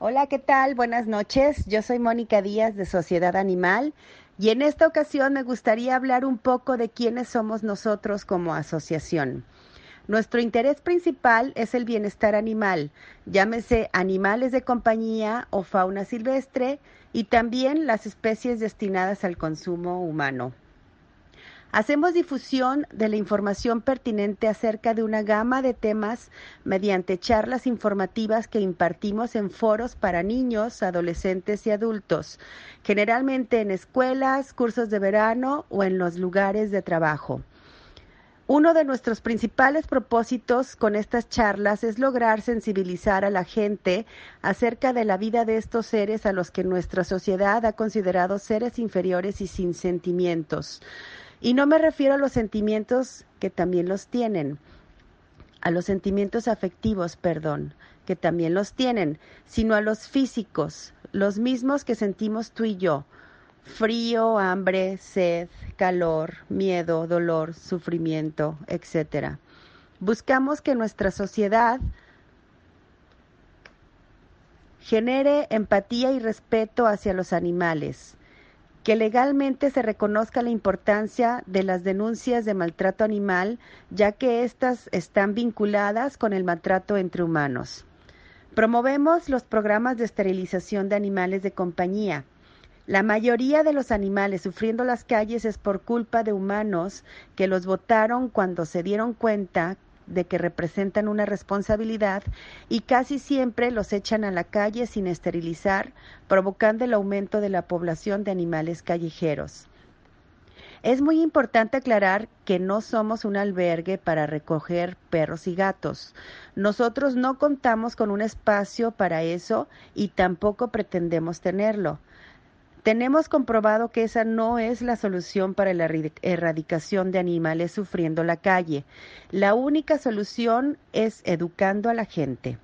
Hola, ¿qué tal? Buenas noches. Yo soy Mónica Díaz de Sociedad Animal y en esta ocasión me gustaría hablar un poco de quiénes somos nosotros como asociación. Nuestro interés principal es el bienestar animal, llámese animales de compañía o fauna silvestre y también las especies destinadas al consumo humano. Hacemos difusión de la información pertinente acerca de una gama de temas mediante charlas informativas que impartimos en foros para niños, adolescentes y adultos, generalmente en escuelas, cursos de verano o en los lugares de trabajo. Uno de nuestros principales propósitos con estas charlas es lograr sensibilizar a la gente acerca de la vida de estos seres a los que nuestra sociedad ha considerado seres inferiores y sin sentimientos. Y no me refiero a los sentimientos que también los tienen, a los sentimientos afectivos, perdón, que también los tienen, sino a los físicos, los mismos que sentimos tú y yo. Frío, hambre, sed, calor, miedo, dolor, sufrimiento, etc. Buscamos que nuestra sociedad genere empatía y respeto hacia los animales, que legalmente se reconozca la importancia de las denuncias de maltrato animal, ya que éstas están vinculadas con el maltrato entre humanos. Promovemos los programas de esterilización de animales de compañía. La mayoría de los animales sufriendo las calles es por culpa de humanos que los votaron cuando se dieron cuenta de que representan una responsabilidad y casi siempre los echan a la calle sin esterilizar, provocando el aumento de la población de animales callejeros. Es muy importante aclarar que no somos un albergue para recoger perros y gatos. Nosotros no contamos con un espacio para eso y tampoco pretendemos tenerlo. Tenemos comprobado que esa no es la solución para la erradicación de animales sufriendo la calle. La única solución es educando a la gente.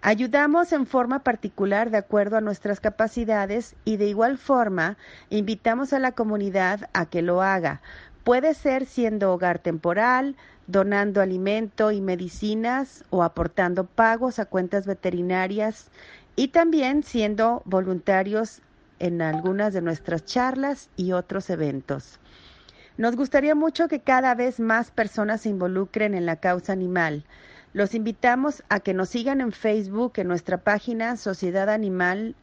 Ayudamos en forma particular de acuerdo a nuestras capacidades y de igual forma invitamos a la comunidad a que lo haga. Puede ser siendo hogar temporal, donando alimento y medicinas o aportando pagos a cuentas veterinarias y también siendo voluntarios en algunas de nuestras charlas y otros eventos. Nos gustaría mucho que cada vez más personas se involucren en la causa animal. Los invitamos a que nos sigan en Facebook en nuestra página Sociedad Animal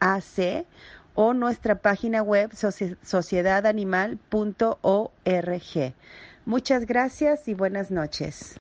AC o nuestra página web sociedadanimal.org. Muchas gracias y buenas noches.